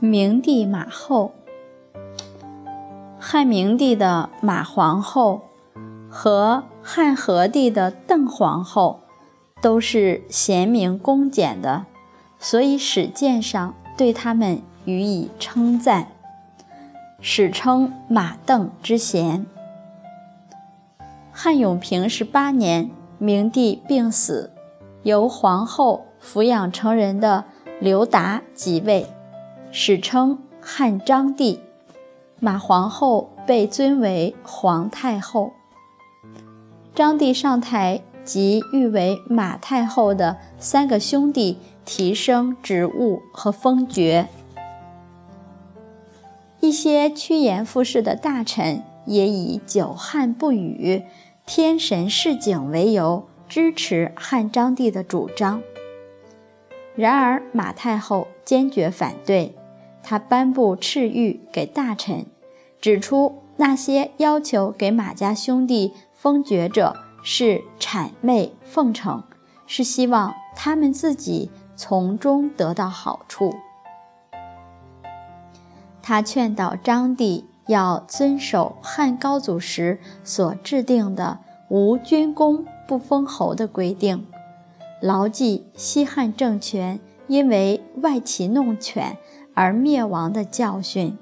明帝马后，汉明帝的马皇后和汉和帝的邓皇后都是贤明恭俭的，所以史鉴上对他们予以称赞，史称马邓之贤。汉永平十八年，明帝病死，由皇后抚养成人的刘达即位。史称汉章帝，马皇后被尊为皇太后。章帝上台即誉为马太后的三个兄弟提升职务和封爵，一些趋炎附势的大臣也以久旱不雨、天神示警为由支持汉章帝的主张。然而马太后坚决反对。他颁布敕谕给大臣，指出那些要求给马家兄弟封爵者是谄媚奉承，是希望他们自己从中得到好处。他劝导章帝要遵守汉高祖时所制定的“无军功不封侯”的规定，牢记西汉政权因为外戚弄权。而灭亡的教训，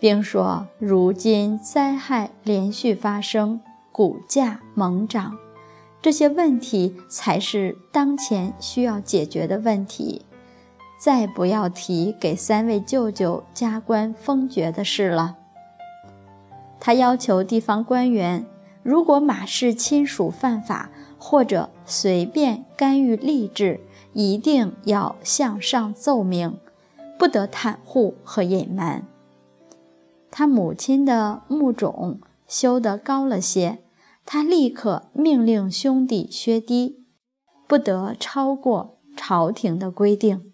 并说：如今灾害连续发生，股价猛涨，这些问题才是当前需要解决的问题。再不要提给三位舅舅加官封爵的事了。他要求地方官员，如果马氏亲属犯法或者随便干预吏治，一定要向上奏明。不得袒护和隐瞒。他母亲的墓冢修得高了些，他立刻命令兄弟削低，不得超过朝廷的规定。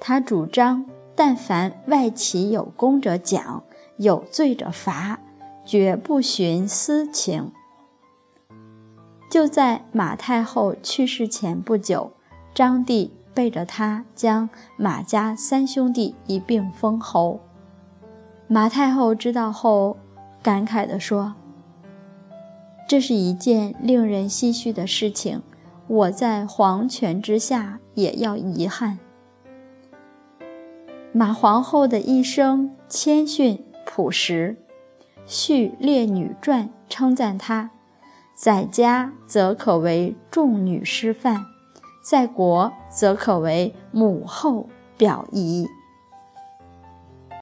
他主张，但凡外戚有功者奖，有罪者罚，绝不徇私情。就在马太后去世前不久，张帝。背着他将马家三兄弟一并封侯。马太后知道后，感慨地说：“这是一件令人唏嘘的事情，我在皇权之下也要遗憾。”马皇后的一生谦逊朴实，《续列女传》称赞她，在家则可为众女师范。在国则可为母后表仪。